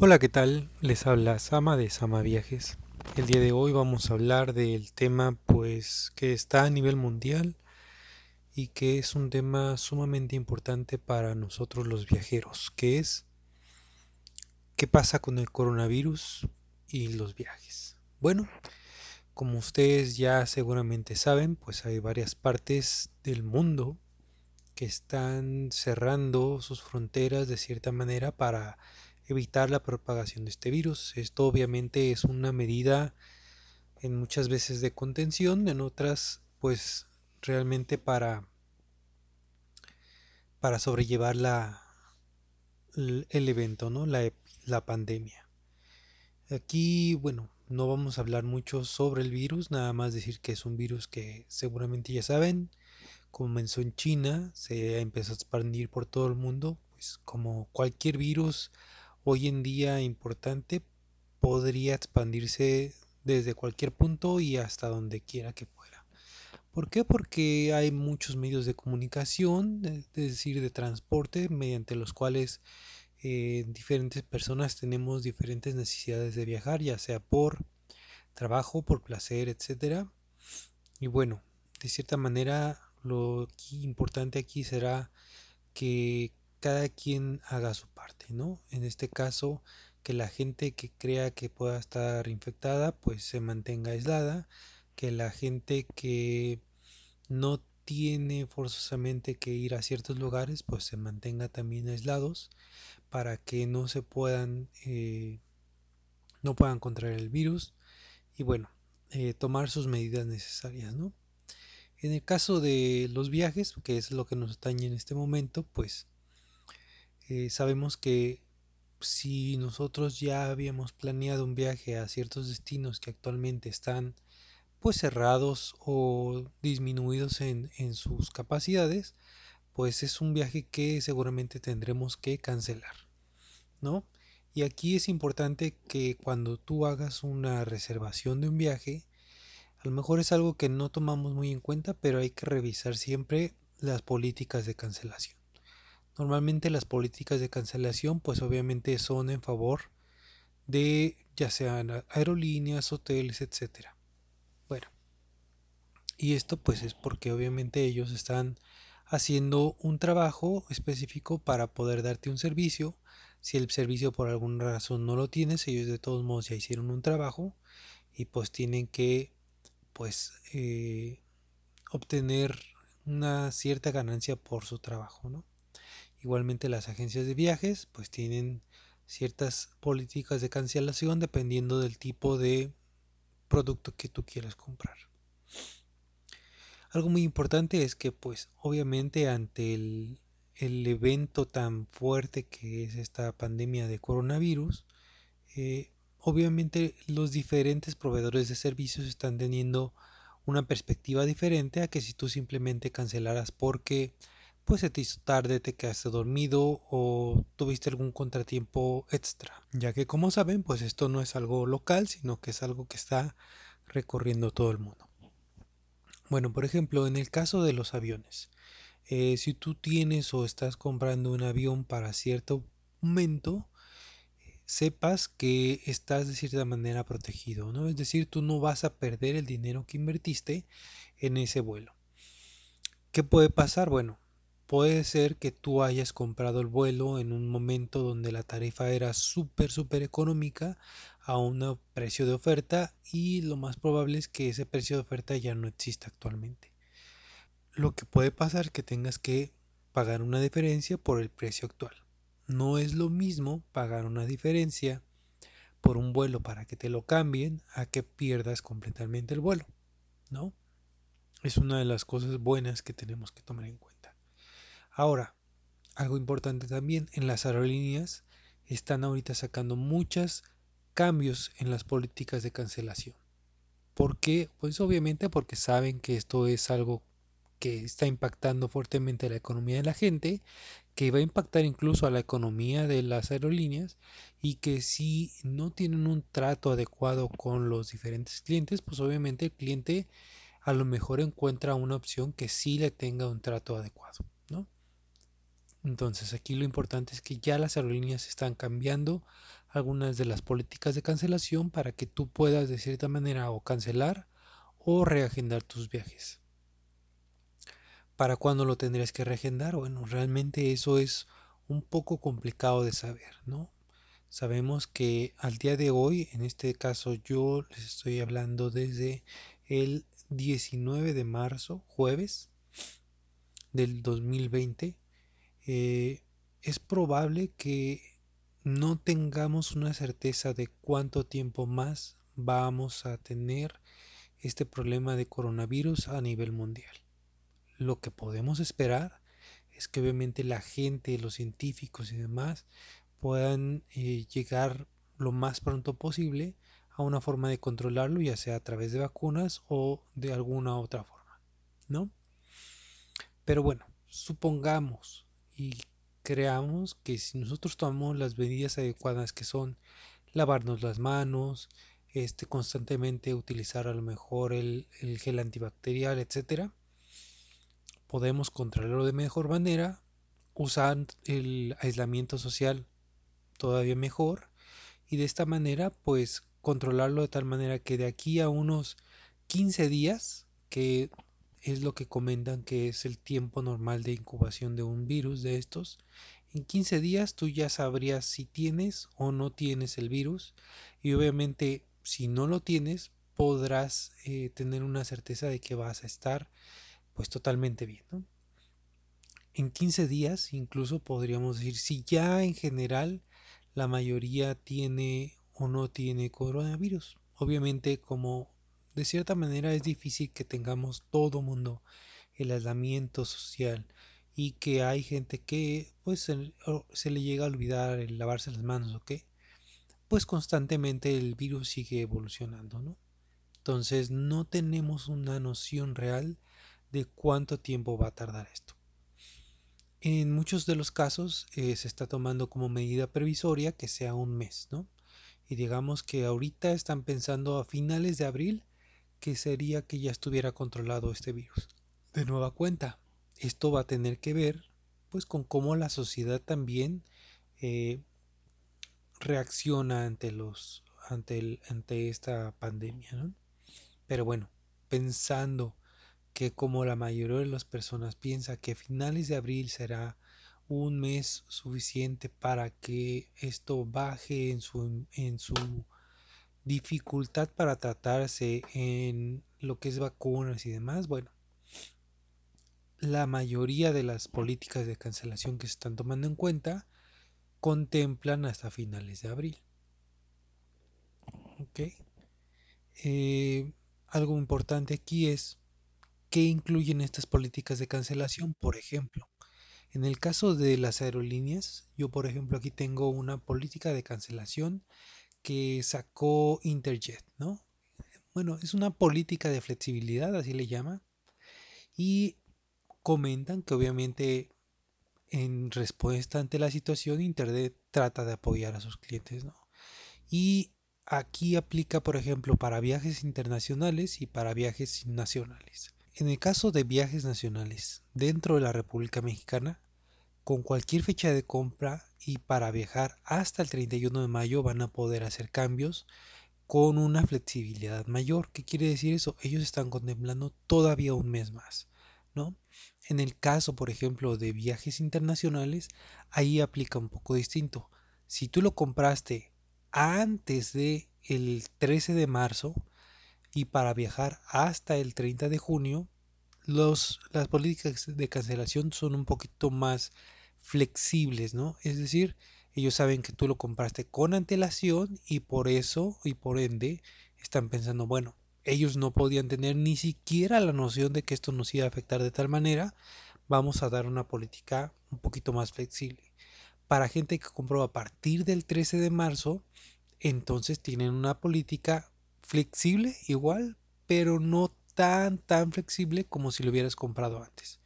Hola, ¿qué tal? Les habla Sama de Sama Viajes. El día de hoy vamos a hablar del tema pues que está a nivel mundial y que es un tema sumamente importante para nosotros los viajeros, que es ¿qué pasa con el coronavirus y los viajes? Bueno, como ustedes ya seguramente saben, pues hay varias partes del mundo que están cerrando sus fronteras de cierta manera para evitar la propagación de este virus. Esto obviamente es una medida en muchas veces de contención, en otras pues realmente para para sobrellevar la, el evento, ¿no? La, la pandemia. Aquí, bueno, no vamos a hablar mucho sobre el virus, nada más decir que es un virus que seguramente ya saben, comenzó en China, se empezó a expandir por todo el mundo, pues como cualquier virus hoy en día importante podría expandirse desde cualquier punto y hasta donde quiera que fuera. ¿Por qué? Porque hay muchos medios de comunicación, es decir, de transporte, mediante los cuales eh, diferentes personas tenemos diferentes necesidades de viajar, ya sea por trabajo, por placer, etc. Y bueno, de cierta manera lo importante aquí será que cada quien haga su parte, ¿no? En este caso, que la gente que crea que pueda estar infectada, pues se mantenga aislada, que la gente que no tiene forzosamente que ir a ciertos lugares, pues se mantenga también aislados para que no se puedan, eh, no puedan contraer el virus y bueno, eh, tomar sus medidas necesarias, ¿no? En el caso de los viajes, que es lo que nos atañe en este momento, pues eh, sabemos que si nosotros ya habíamos planeado un viaje a ciertos destinos que actualmente están pues cerrados o disminuidos en, en sus capacidades, pues es un viaje que seguramente tendremos que cancelar, ¿no? Y aquí es importante que cuando tú hagas una reservación de un viaje, a lo mejor es algo que no tomamos muy en cuenta, pero hay que revisar siempre las políticas de cancelación. Normalmente las políticas de cancelación pues obviamente son en favor de ya sean aerolíneas, hoteles, etcétera. Bueno, y esto pues es porque obviamente ellos están haciendo un trabajo específico para poder darte un servicio. Si el servicio por alguna razón no lo tienes, ellos de todos modos ya hicieron un trabajo y pues tienen que pues eh, obtener una cierta ganancia por su trabajo, ¿no? Igualmente las agencias de viajes pues tienen ciertas políticas de cancelación dependiendo del tipo de producto que tú quieras comprar. Algo muy importante es que pues obviamente ante el, el evento tan fuerte que es esta pandemia de coronavirus, eh, obviamente los diferentes proveedores de servicios están teniendo una perspectiva diferente a que si tú simplemente cancelaras porque pues se te hizo tarde, te quedaste dormido o tuviste algún contratiempo extra, ya que como saben, pues esto no es algo local, sino que es algo que está recorriendo todo el mundo. Bueno, por ejemplo, en el caso de los aviones, eh, si tú tienes o estás comprando un avión para cierto momento, sepas que estás de cierta manera protegido, ¿no? Es decir, tú no vas a perder el dinero que invertiste en ese vuelo. ¿Qué puede pasar? Bueno, Puede ser que tú hayas comprado el vuelo en un momento donde la tarifa era súper, súper económica a un precio de oferta y lo más probable es que ese precio de oferta ya no exista actualmente. Lo que puede pasar es que tengas que pagar una diferencia por el precio actual. No es lo mismo pagar una diferencia por un vuelo para que te lo cambien a que pierdas completamente el vuelo, ¿no? Es una de las cosas buenas que tenemos que tomar en cuenta. Ahora, algo importante también, en las aerolíneas están ahorita sacando muchos cambios en las políticas de cancelación. ¿Por qué? Pues obviamente porque saben que esto es algo que está impactando fuertemente la economía de la gente, que va a impactar incluso a la economía de las aerolíneas y que si no tienen un trato adecuado con los diferentes clientes, pues obviamente el cliente a lo mejor encuentra una opción que sí le tenga un trato adecuado. Entonces aquí lo importante es que ya las aerolíneas están cambiando algunas de las políticas de cancelación para que tú puedas de cierta manera o cancelar o reagendar tus viajes. ¿Para cuándo lo tendrías que reagendar? Bueno, realmente eso es un poco complicado de saber, ¿no? Sabemos que al día de hoy, en este caso yo les estoy hablando desde el 19 de marzo, jueves del 2020, eh, es probable que no tengamos una certeza de cuánto tiempo más vamos a tener este problema de coronavirus a nivel mundial. Lo que podemos esperar es que obviamente la gente, los científicos y demás puedan eh, llegar lo más pronto posible a una forma de controlarlo, ya sea a través de vacunas o de alguna otra forma, ¿no? Pero bueno, supongamos y creamos que si nosotros tomamos las medidas adecuadas que son lavarnos las manos, este, constantemente utilizar a lo mejor el, el gel antibacterial, etcétera, podemos controlarlo de mejor manera, usar el aislamiento social todavía mejor y de esta manera pues controlarlo de tal manera que de aquí a unos 15 días, que es lo que comentan que es el tiempo normal de incubación de un virus de estos, en 15 días tú ya sabrías si tienes o no tienes el virus y obviamente si no lo tienes podrás eh, tener una certeza de que vas a estar pues totalmente bien. En 15 días incluso podríamos decir si ya en general la mayoría tiene o no tiene coronavirus. Obviamente como de cierta manera es difícil que tengamos todo mundo el aislamiento social y que hay gente que pues se, le llega a olvidar el lavarse las manos, ¿ok? Pues constantemente el virus sigue evolucionando, ¿no? Entonces no tenemos una noción real de cuánto tiempo va a tardar esto. En muchos de los casos eh, se está tomando como medida previsoria que sea un mes, ¿no? Y digamos que ahorita están pensando a finales de abril que sería que ya estuviera controlado este virus. De nueva cuenta, esto va a tener que ver pues con cómo la sociedad también eh, reacciona ante los ante, el, ante esta pandemia, ¿no? Pero bueno, pensando que como la mayoría de las personas piensa que finales de abril será un mes suficiente para que esto baje en su, en su dificultad para tratarse en lo que es vacunas y demás, bueno, la mayoría de las políticas de cancelación que se están tomando en cuenta contemplan hasta finales de abril. ¿Ok? Eh, algo importante aquí es ¿Qué incluyen estas políticas de cancelación? Por ejemplo, en el caso de las aerolíneas, yo por ejemplo aquí tengo una política de cancelación que sacó Interjet, ¿no? Bueno, es una política de flexibilidad, así le llama, y comentan que obviamente en respuesta ante la situación Interjet trata de apoyar a sus clientes, ¿no? Y aquí aplica, por ejemplo, para viajes internacionales y para viajes nacionales. En el caso de viajes nacionales dentro de la República Mexicana, con cualquier fecha de compra y para viajar hasta el 31 de mayo van a poder hacer cambios con una flexibilidad mayor. ¿Qué quiere decir eso? Ellos están contemplando todavía un mes más, ¿no? En el caso, por ejemplo, de viajes internacionales, ahí aplica un poco distinto. Si tú lo compraste antes de el 13 de marzo, y para viajar hasta el 30 de junio, las políticas de cancelación son un poquito más flexibles, ¿no? Es decir, ellos saben que tú lo compraste con antelación y por eso y por ende están pensando, bueno, ellos no podían tener ni siquiera la noción de que esto nos iba a afectar de tal manera, vamos a dar una política un poquito más flexible. Para gente que compró a partir del 13 de marzo, entonces tienen una política flexible igual, pero no tan tan flexible como si lo hubieras comprado antes.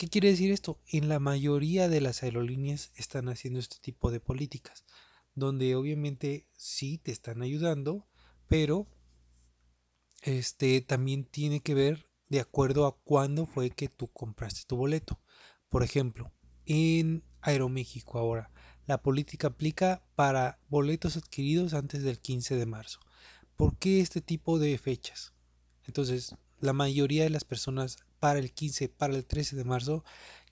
¿Qué quiere decir esto? En la mayoría de las aerolíneas están haciendo este tipo de políticas, donde obviamente sí te están ayudando, pero este también tiene que ver de acuerdo a cuándo fue que tú compraste tu boleto. Por ejemplo, en Aeroméxico ahora, la política aplica para boletos adquiridos antes del 15 de marzo. ¿Por qué este tipo de fechas? Entonces, la mayoría de las personas para el 15, para el 13 de marzo,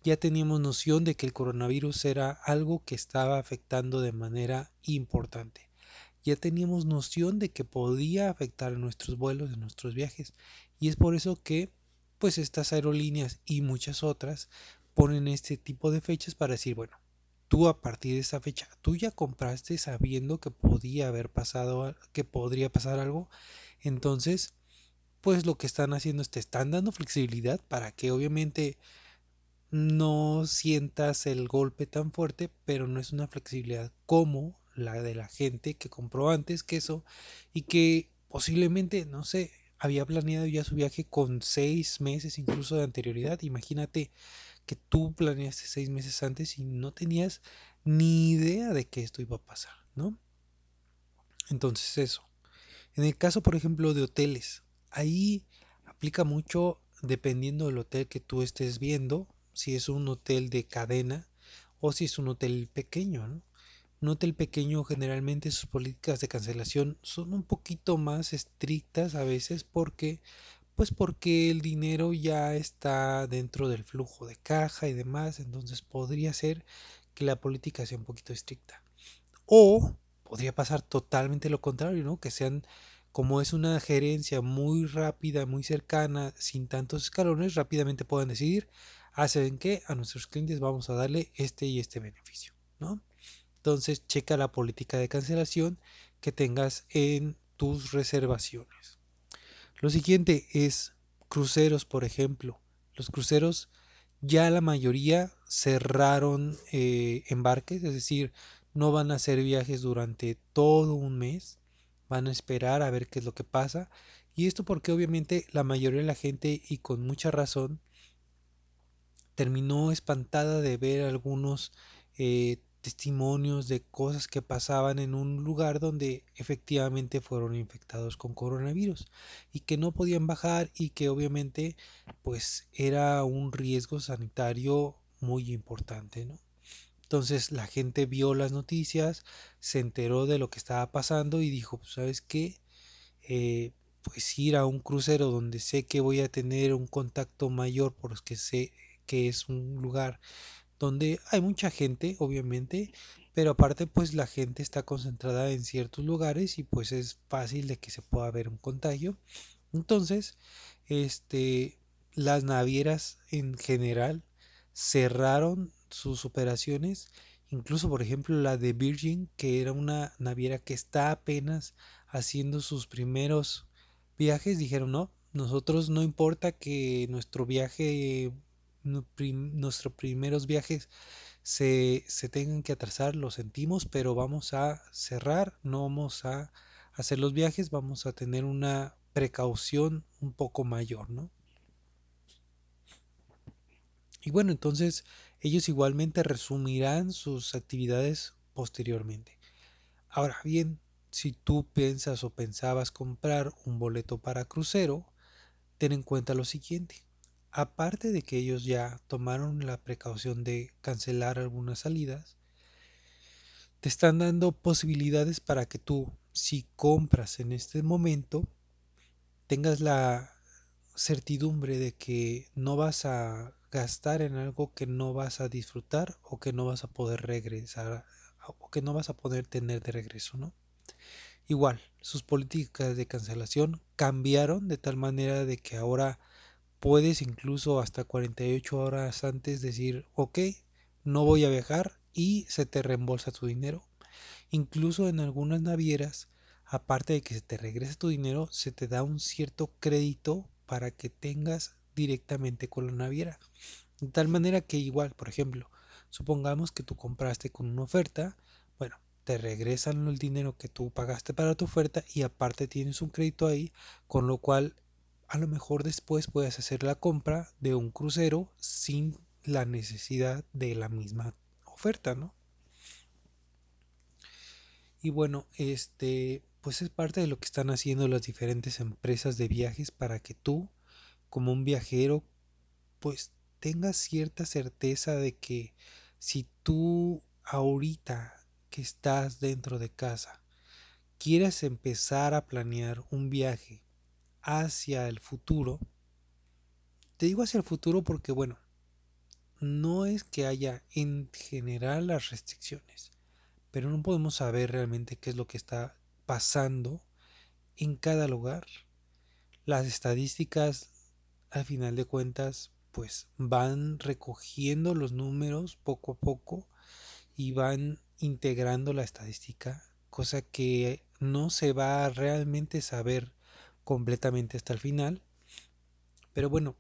ya teníamos noción de que el coronavirus era algo que estaba afectando de manera importante. Ya teníamos noción de que podía afectar a nuestros vuelos, a nuestros viajes. Y es por eso que, pues, estas aerolíneas y muchas otras ponen este tipo de fechas para decir, bueno, tú a partir de esa fecha, tú ya compraste sabiendo que podía haber pasado, que podría pasar algo. Entonces, pues lo que están haciendo es te están dando flexibilidad para que obviamente no sientas el golpe tan fuerte, pero no es una flexibilidad como la de la gente que compró antes que eso y que posiblemente, no sé, había planeado ya su viaje con seis meses incluso de anterioridad. Imagínate que tú planeaste seis meses antes y no tenías ni idea de que esto iba a pasar, ¿no? Entonces eso. En el caso, por ejemplo, de hoteles, ahí aplica mucho dependiendo del hotel que tú estés viendo, si es un hotel de cadena o si es un hotel pequeño, ¿no? Un hotel pequeño generalmente sus políticas de cancelación son un poquito más estrictas a veces porque pues porque el dinero ya está dentro del flujo de caja y demás, entonces podría ser que la política sea un poquito estricta. O podría pasar totalmente lo contrario, ¿no? Que sean como es una gerencia muy rápida, muy cercana, sin tantos escalones, rápidamente puedan decidir, hacen ah, que a nuestros clientes vamos a darle este y este beneficio, ¿no? Entonces, checa la política de cancelación que tengas en tus reservaciones. Lo siguiente es cruceros, por ejemplo. Los cruceros ya la mayoría cerraron eh, embarques, es decir, no van a hacer viajes durante todo un mes van a esperar a ver qué es lo que pasa. Y esto porque obviamente la mayoría de la gente, y con mucha razón, terminó espantada de ver algunos eh, testimonios de cosas que pasaban en un lugar donde efectivamente fueron infectados con coronavirus y que no podían bajar y que obviamente pues era un riesgo sanitario muy importante, ¿no? Entonces la gente vio las noticias, se enteró de lo que estaba pasando y dijo, pues, ¿sabes qué? Eh, pues ir a un crucero donde sé que voy a tener un contacto mayor porque sé que es un lugar donde hay mucha gente, obviamente, pero aparte pues la gente está concentrada en ciertos lugares y pues es fácil de que se pueda ver un contagio. Entonces, este, las navieras en general cerraron sus operaciones, incluso por ejemplo la de Virgin, que era una naviera que está apenas haciendo sus primeros viajes, dijeron no, nosotros no importa que nuestro viaje, nuestros primeros viajes se, se tengan que atrasar, lo sentimos, pero vamos a cerrar, no vamos a hacer los viajes, vamos a tener una precaución un poco mayor, ¿no? Y bueno, entonces ellos igualmente resumirán sus actividades posteriormente. Ahora bien, si tú piensas o pensabas comprar un boleto para crucero, ten en cuenta lo siguiente. Aparte de que ellos ya tomaron la precaución de cancelar algunas salidas, te están dando posibilidades para que tú, si compras en este momento, tengas la certidumbre de que no vas a gastar en algo que no vas a disfrutar o que no vas a poder regresar o que no vas a poder tener de regreso, ¿no? Igual, sus políticas de cancelación cambiaron de tal manera de que ahora puedes incluso hasta 48 horas antes decir, ok, no voy a viajar y se te reembolsa tu dinero. Incluso en algunas navieras, aparte de que se te regrese tu dinero, se te da un cierto crédito para que tengas directamente con la naviera. De tal manera que igual, por ejemplo, supongamos que tú compraste con una oferta, bueno, te regresan el dinero que tú pagaste para tu oferta y aparte tienes un crédito ahí, con lo cual a lo mejor después puedes hacer la compra de un crucero sin la necesidad de la misma oferta, ¿no? Y bueno, este, pues es parte de lo que están haciendo las diferentes empresas de viajes para que tú como un viajero, pues tengas cierta certeza de que si tú ahorita que estás dentro de casa quieres empezar a planear un viaje hacia el futuro, te digo hacia el futuro porque, bueno, no es que haya en general las restricciones, pero no podemos saber realmente qué es lo que está pasando en cada lugar. Las estadísticas, al final de cuentas, pues van recogiendo los números poco a poco y van integrando la estadística, cosa que no se va a realmente saber completamente hasta el final. Pero bueno,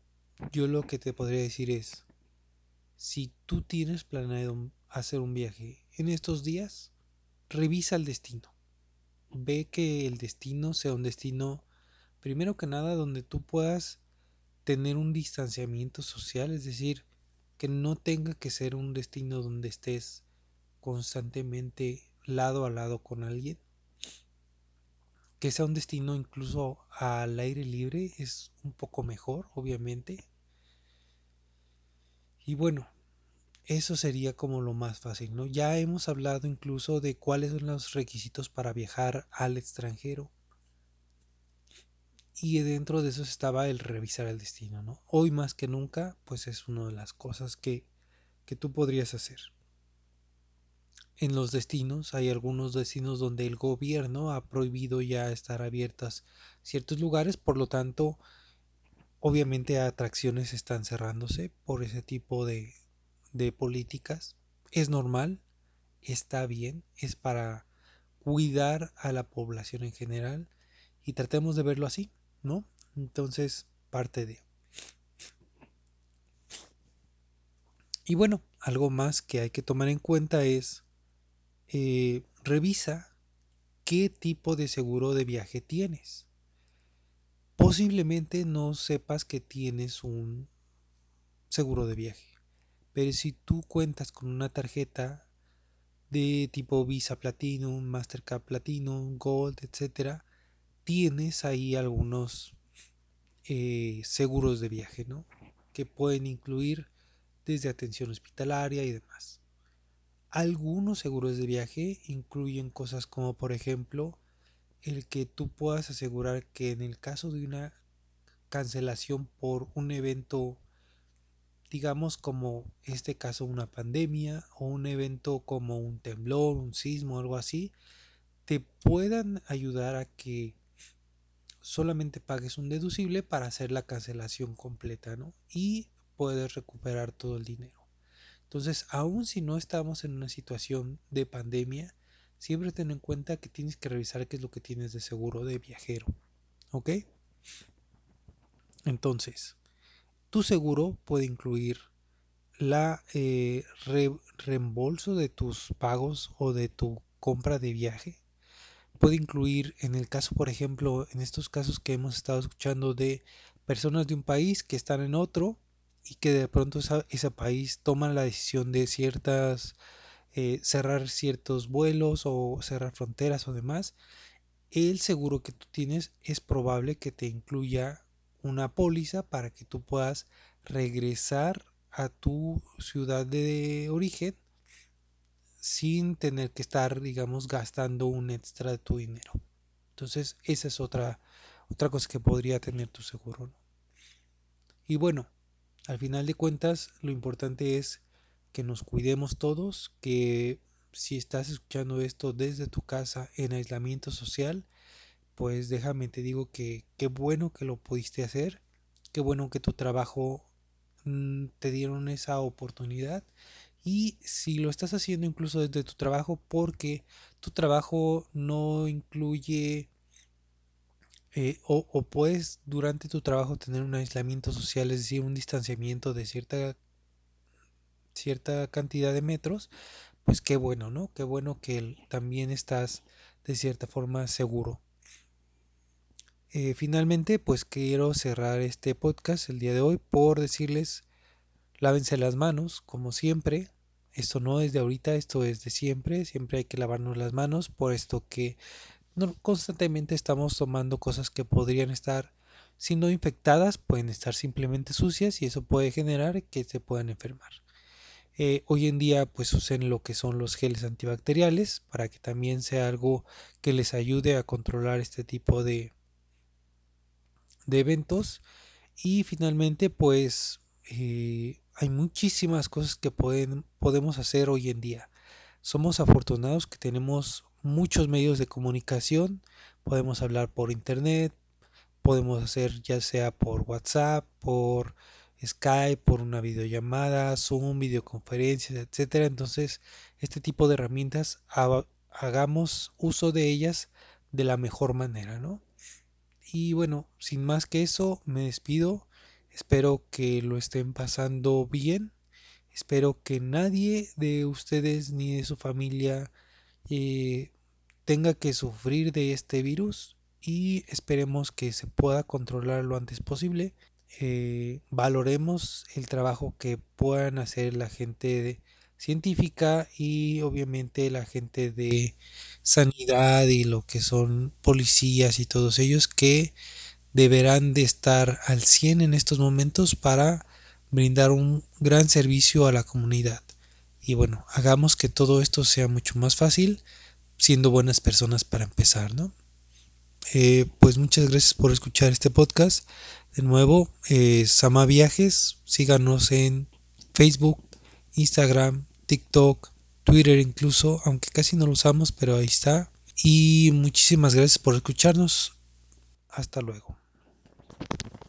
yo lo que te podría decir es, si tú tienes planeado hacer un viaje en estos días, revisa el destino. Ve que el destino sea un destino, primero que nada, donde tú puedas tener un distanciamiento social, es decir, que no tenga que ser un destino donde estés constantemente lado a lado con alguien. Que sea un destino incluso al aire libre es un poco mejor, obviamente. Y bueno, eso sería como lo más fácil, ¿no? Ya hemos hablado incluso de cuáles son los requisitos para viajar al extranjero. Y dentro de eso estaba el revisar el destino, ¿no? Hoy más que nunca, pues es una de las cosas que, que tú podrías hacer. En los destinos hay algunos destinos donde el gobierno ha prohibido ya estar abiertas ciertos lugares, por lo tanto, obviamente atracciones están cerrándose por ese tipo de, de políticas. Es normal, está bien, es para cuidar a la población en general y tratemos de verlo así, Entonces, parte de... Y bueno, algo más que hay que tomar en cuenta es, eh, revisa qué tipo de seguro de viaje tienes. Posiblemente no sepas que tienes un seguro de viaje. Pero si tú cuentas con una tarjeta de tipo Visa Platinum, Mastercard Platinum, Gold, etcétera, tienes ahí algunos eh, seguros de viaje, ¿no? Que pueden incluir desde atención hospitalaria y demás. Algunos seguros de viaje incluyen cosas como, por ejemplo, el que tú puedas asegurar que en el caso de una cancelación por un evento digamos como este caso una pandemia o un evento como un temblor, un sismo, algo así, te puedan ayudar a que solamente pagues un deducible para hacer la cancelación completa, ¿no? Y puedes recuperar todo el dinero. Entonces, aun si no estamos en una situación de pandemia, siempre ten en cuenta que tienes que revisar qué es lo que tienes de seguro de viajero. ¿Ok? Entonces, tu seguro puede incluir la eh, reembolso de tus pagos o de tu compra de viaje. Puede incluir, en el caso, por ejemplo, en estos casos que hemos estado escuchando de personas de un país que están en otro y que de pronto ese país toma la decisión de ciertas eh, cerrar ciertos vuelos o cerrar fronteras o demás, el seguro que tú tienes es probable que te incluya una póliza para que tú puedas regresar a tu ciudad de origen sin tener que estar, digamos, gastando un extra de tu dinero. Entonces, esa es otra, otra cosa que podría tener tu seguro. Y bueno, al final de cuentas, lo importante es que nos cuidemos todos, que si estás escuchando esto desde tu casa en aislamiento social, pues déjame te digo que qué bueno que lo pudiste hacer, qué bueno que tu trabajo mm, te dieron esa oportunidad y si lo estás haciendo incluso desde tu trabajo porque tu trabajo no incluye eh, o, puedes durante tu trabajo tener un aislamiento social, es decir, un distanciamiento de cierta, cierta cantidad de metros, pues qué bueno, ¿no? Qué bueno que también estás de cierta forma seguro. Eh, finalmente, pues quiero cerrar este podcast el día de hoy por decirles, lávense las manos, como siempre. Esto no es de ahorita, esto es de siempre. Siempre hay que lavarnos las manos, por esto que no, constantemente estamos tomando cosas que podrían estar, si no infectadas, pueden estar simplemente sucias y eso puede generar que se puedan enfermar. Eh, hoy en día pues usen lo que son los geles antibacteriales para que también sea algo que les ayude a controlar este tipo de, de eventos. Y finalmente pues eh, hay muchísimas cosas que podemos hacer hoy en día. Somos afortunados que tenemos muchos medios de comunicación. Podemos hablar por internet, podemos hacer ya sea por WhatsApp, por Skype, por una videollamada, Zoom, videoconferencias, etcétera. Entonces, este tipo de herramientas hagamos uso de ellas de la mejor manera, ¿no? Y bueno, sin más que eso, me despido. Espero que lo estén pasando bien. Espero que nadie de ustedes ni de su familia eh, tenga que sufrir de este virus y esperemos que se pueda controlar lo antes posible. Eh, valoremos el trabajo que puedan hacer la gente científica y obviamente la gente de sanidad y lo que son policías y todos ellos que deberán de estar al 100 en estos momentos para brindar un gran servicio a la comunidad. Y bueno, hagamos que todo esto sea mucho más fácil siendo buenas personas para empezar, ¿no? Eh, pues muchas gracias por escuchar este podcast. De nuevo, eh, Sama Viajes, síganos en Facebook, Instagram, TikTok, Twitter incluso, aunque casi no lo usamos, pero ahí está. Y muchísimas gracias por escucharnos. Hasta luego.